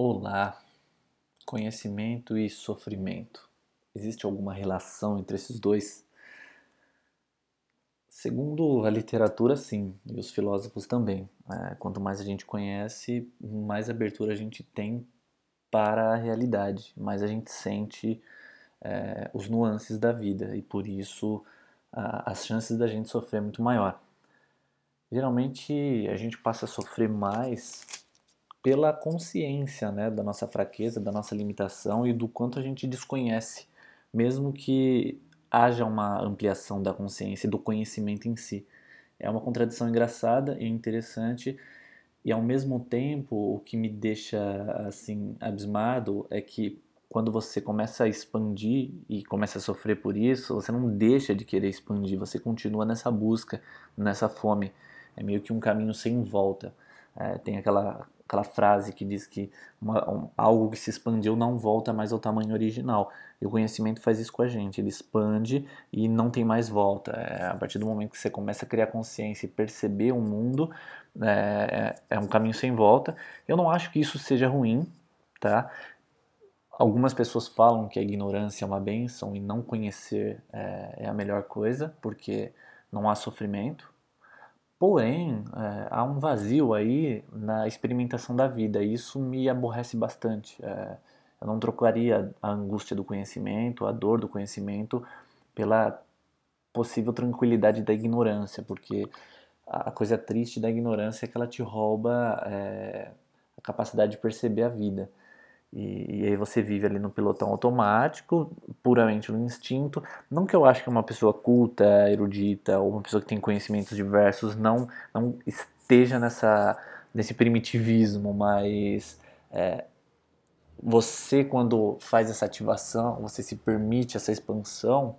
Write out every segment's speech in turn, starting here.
Olá, conhecimento e sofrimento. Existe alguma relação entre esses dois? Segundo a literatura, sim, e os filósofos também. É, quanto mais a gente conhece, mais abertura a gente tem para a realidade, mais a gente sente é, os nuances da vida e por isso a, as chances da gente sofrer é muito maior. Geralmente a gente passa a sofrer mais pela consciência né, da nossa fraqueza, da nossa limitação e do quanto a gente desconhece, mesmo que haja uma ampliação da consciência e do conhecimento em si. É uma contradição engraçada e interessante e ao mesmo tempo o que me deixa assim abismado é que quando você começa a expandir e começa a sofrer por isso, você não deixa de querer expandir, você continua nessa busca, nessa fome. É meio que um caminho sem volta. É, tem aquela aquela frase que diz que uma, um, algo que se expandiu não volta mais ao tamanho original. E o conhecimento faz isso com a gente, ele expande e não tem mais volta. É, a partir do momento que você começa a criar consciência e perceber o mundo, é, é, é um caminho sem volta. Eu não acho que isso seja ruim, tá? Algumas pessoas falam que a ignorância é uma benção e não conhecer é, é a melhor coisa, porque não há sofrimento, Porém, é, há um vazio aí na experimentação da vida e isso me aborrece bastante. É, eu não trocaria a angústia do conhecimento, a dor do conhecimento, pela possível tranquilidade da ignorância, porque a coisa triste da ignorância é que ela te rouba é, a capacidade de perceber a vida. E, e, aí você vive ali no pilotão automático, puramente no instinto. Não que eu acho que uma pessoa culta, erudita, ou uma pessoa que tem conhecimentos diversos não, não esteja nessa, nesse primitivismo, mas é, você quando faz essa ativação, você se permite essa expansão,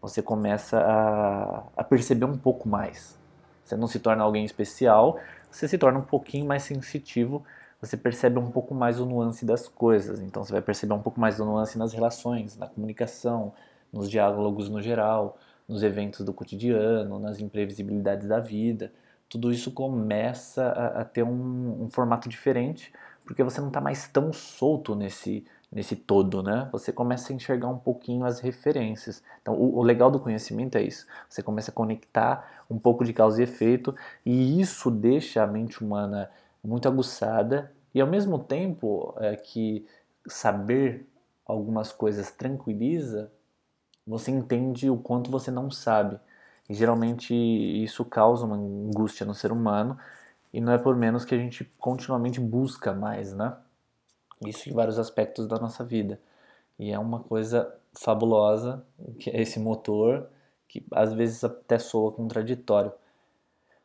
você começa a, a perceber um pouco mais. Você não se torna alguém especial, você se torna um pouquinho mais sensitivo você percebe um pouco mais o nuance das coisas. Então você vai perceber um pouco mais do nuance nas relações, na comunicação, nos diálogos no geral, nos eventos do cotidiano, nas imprevisibilidades da vida. Tudo isso começa a, a ter um, um, formato diferente, porque você não está mais tão solto nesse, nesse todo, né? Você começa a enxergar um pouquinho as referências. Então, o, o legal do conhecimento é isso. Você começa a conectar um pouco de causa e efeito, e isso deixa a mente humana muito aguçada e ao mesmo tempo é, que saber algumas coisas tranquiliza, você entende o quanto você não sabe. E geralmente isso causa uma angústia no ser humano e não é por menos que a gente continuamente busca mais, né? Isso em vários aspectos da nossa vida. E é uma coisa fabulosa, que é esse motor que às vezes até soa contraditório.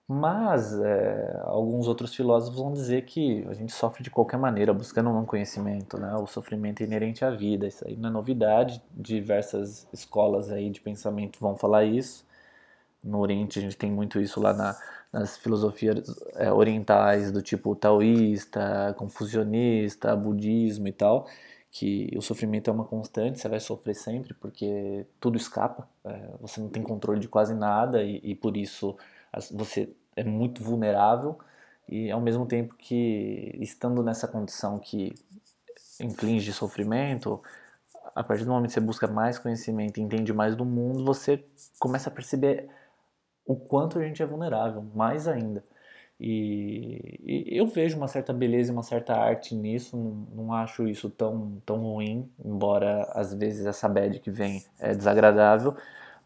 Mas é, alguns outros filósofos vão dizer que a gente sofre de qualquer maneira, buscando um conhecimento, né? O sofrimento é inerente à vida, isso aí não é novidade. Diversas escolas aí de pensamento vão falar isso. No Oriente a gente tem muito isso lá na, nas filosofias é, orientais do tipo taoísta, confucionista, budismo e tal, que o sofrimento é uma constante, você vai sofrer sempre porque tudo escapa, é, você não tem controle de quase nada e, e por isso você é muito vulnerável e ao mesmo tempo que estando nessa condição que inflige sofrimento, a partir do momento que você busca mais conhecimento entende mais do mundo, você começa a perceber o quanto a gente é vulnerável, mais ainda. E, e eu vejo uma certa beleza e uma certa arte nisso, não, não, acho isso tão, tão ruim, embora às vezes essa bad que vem é desagradável,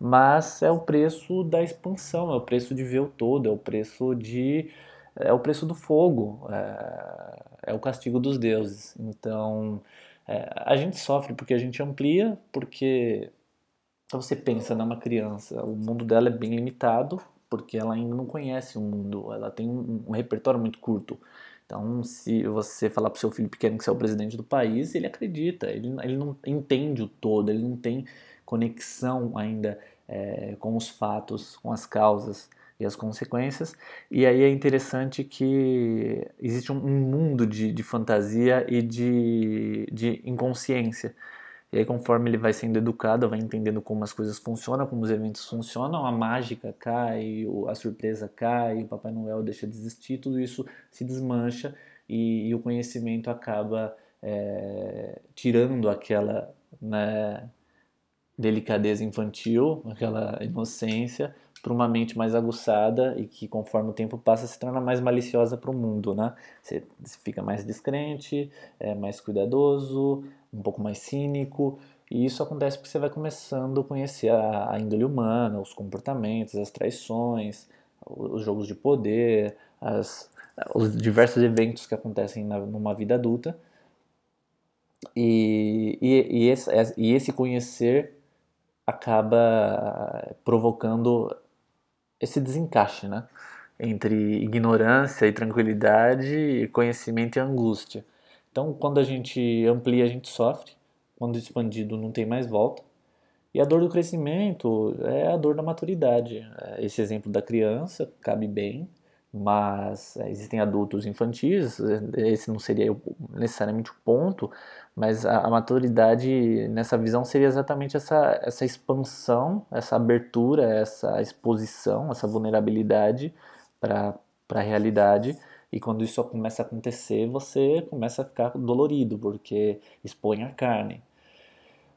mas é o preço da expansão, é o preço de ver o todo, é o preço de é o preço do fogo, é, é o castigo dos deuses. Então é, a gente sofre porque a gente amplia, porque você pensa numa criança, o mundo dela é bem limitado, porque ela ainda não conhece o mundo, ela tem um, um repertório muito curto. Então, se você falar para o seu filho pequeno que você é o presidente do país, ele acredita, ele, ele não entende o todo, ele não tem conexão ainda é, com os fatos, com as causas e as consequências. E aí é interessante que existe um, mundo de, de fantasia e de, de inconsciência. E aí, conforme ele vai sendo educado, vai entendendo como as coisas funcionam, como os eventos funcionam, a mágica cai, a surpresa cai, o Papai Noel deixa de existir, tudo isso se desmancha e, e o conhecimento acaba é, tirando aquela né, delicadeza infantil, aquela inocência, para uma mente mais aguçada e que conforme o tempo passa se torna mais maliciosa para o mundo, né? Você fica mais descrente, é mais cuidadoso, um pouco mais cínico e isso acontece porque você vai começando a conhecer a, índole humana, os comportamentos, as traições, os jogos de poder, as, os diversos eventos que acontecem na, numa vida adulta. E, e, e, esse, e esse conhecer acaba provocando esse desencaixe, né? Entre ignorância e tranquilidade, conhecimento e angústia. Então, quando a gente amplia, a gente sofre. Quando expandido, não tem mais volta. E a dor do crescimento é a dor da maturidade. Esse exemplo da criança cabe bem, mas é, existem adultos infantis, esse não seria necessariamente o ponto, mas a, maturidade nessa visão seria exatamente essa, essa expansão, essa abertura, essa exposição, essa vulnerabilidade para a realidade. E quando isso começa a acontecer, você começa a ficar dolorido, porque expõe a carne.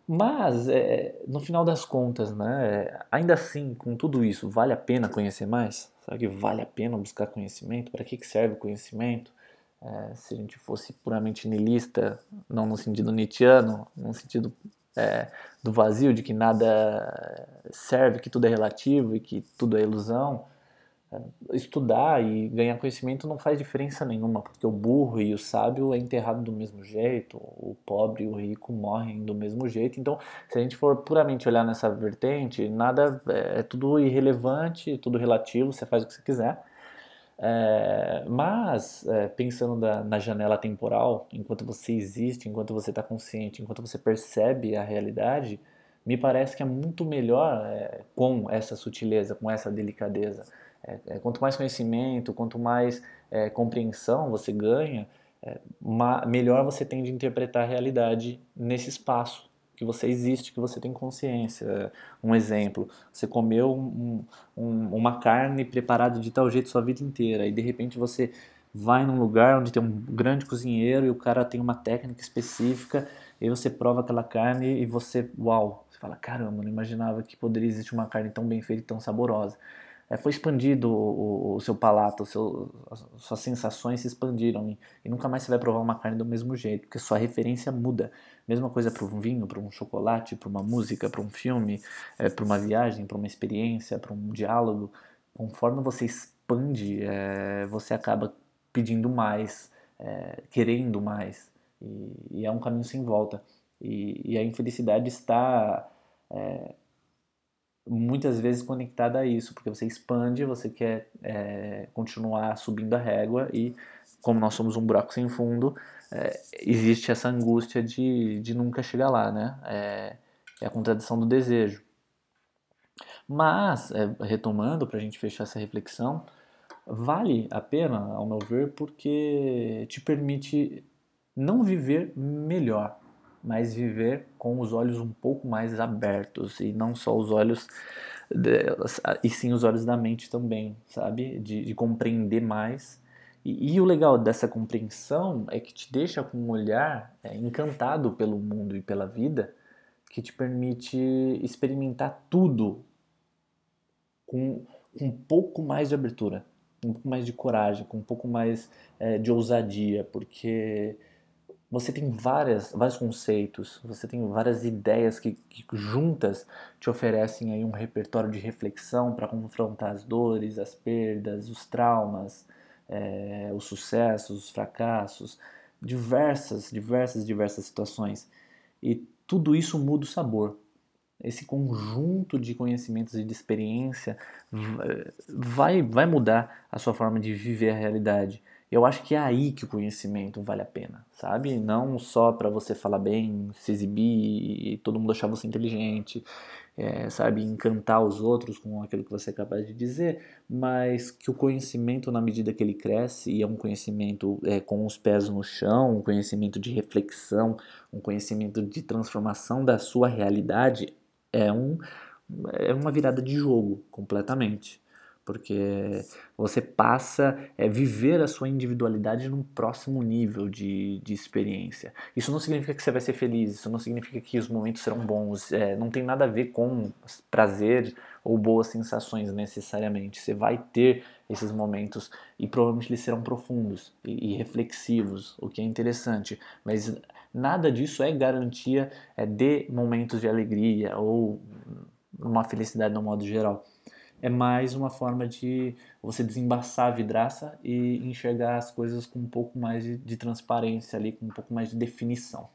Mas, é, no final das contas, né, ainda assim, com tudo isso, vale a pena conhecer mais? Será que vale a pena buscar conhecimento? Para que, que serve o conhecimento? É, se a gente fosse puramente niilista, não no sentido nietzschiano, no sentido é, do vazio, de que nada serve, que tudo é relativo e que tudo é ilusão, estudar e ganhar conhecimento não faz diferença nenhuma, porque o burro e o sábio é enterrado do mesmo jeito, o pobre e o rico morrem do mesmo jeito. Então, se a gente for puramente olhar nessa vertente, nada é, é tudo irrelevante, tudo relativo, você faz o que você quiser. É, mas, é, pensando da, na janela temporal, enquanto você existe, enquanto você está consciente, enquanto você percebe a realidade, me parece que é muito melhor é, com essa sutileza, com essa delicadeza. É, é, quanto mais conhecimento, quanto mais é, compreensão você ganha, melhor você tem de interpretar a realidade nesse espaço que você existe, que você tem consciência. Um exemplo, você comeu um, um, uma carne preparada de tal jeito sua vida inteira e de repente você vai num lugar onde tem um grande cozinheiro e o cara tem uma técnica específica e você prova aquela carne e você, uau, você fala, caramba, não imaginava que poderia existir uma carne tão bem feita e tão saborosa é, foi expandido o, o, seu palato, o seu, as suas sensações se expandiram e, e, nunca mais você vai provar uma carne do mesmo jeito, porque sua referência muda. Mesma coisa para um vinho, para um chocolate, para uma música, para um filme, é, para uma viagem, para uma experiência, para um diálogo. Conforme você expande, é, você acaba pedindo mais, é, querendo mais, e, e, é um caminho sem volta. E, e a infelicidade está é, muitas vezes conectada a isso, porque você expande, você quer é, continuar subindo a régua e, como nós somos um buraco sem fundo, é, existe essa angústia de, de nunca chegar lá, né? É, é a contradição do desejo. Mas, é, retomando, para a gente fechar essa reflexão, vale a pena, ao meu ver, porque te permite não viver melhor, mas viver com os olhos um pouco mais abertos e não só os olhos e sim os olhos da mente também, sabe? De, de compreender mais. E, e, o legal dessa compreensão é que te deixa com um olhar é, encantado pelo mundo e pela vida, que te permite experimentar tudo com, um pouco mais de abertura, um pouco mais de coragem, com um pouco mais é, de ousadia, porque você tem várias, vários conceitos, você tem várias ideias que, que juntas te oferecem aí um repertório de reflexão para confrontar as dores, as perdas, os traumas, é, os sucessos, os fracassos, diversas, diversas, diversas situações. E tudo isso muda o sabor. Esse conjunto de conhecimentos e de experiência vai, vai mudar a sua forma de viver a realidade eu acho que é aí que o conhecimento vale a pena, sabe? Não só para você falar bem, se exibir e todo mundo achar você inteligente, é, sabe? Encantar os outros com aquilo que você é capaz de dizer, mas que o conhecimento, na medida que ele cresce, e é um conhecimento é, com os pés no chão, um conhecimento de reflexão, um conhecimento de transformação da sua realidade, é, um, é uma virada de jogo completamente. Porque você passa a é, viver a sua individualidade num próximo nível de, de experiência. Isso não significa que você vai ser feliz, isso não significa que os momentos serão bons, é, não tem nada a ver com prazer ou boas sensações necessariamente. Você vai ter esses momentos e provavelmente eles serão profundos e, e reflexivos, o que é interessante, mas nada disso é garantia é, de momentos de alegria ou uma felicidade no modo geral é mais uma forma de você desembaçar a vidraça e enxergar as coisas com um pouco mais de, de transparência ali, com um pouco mais de definição.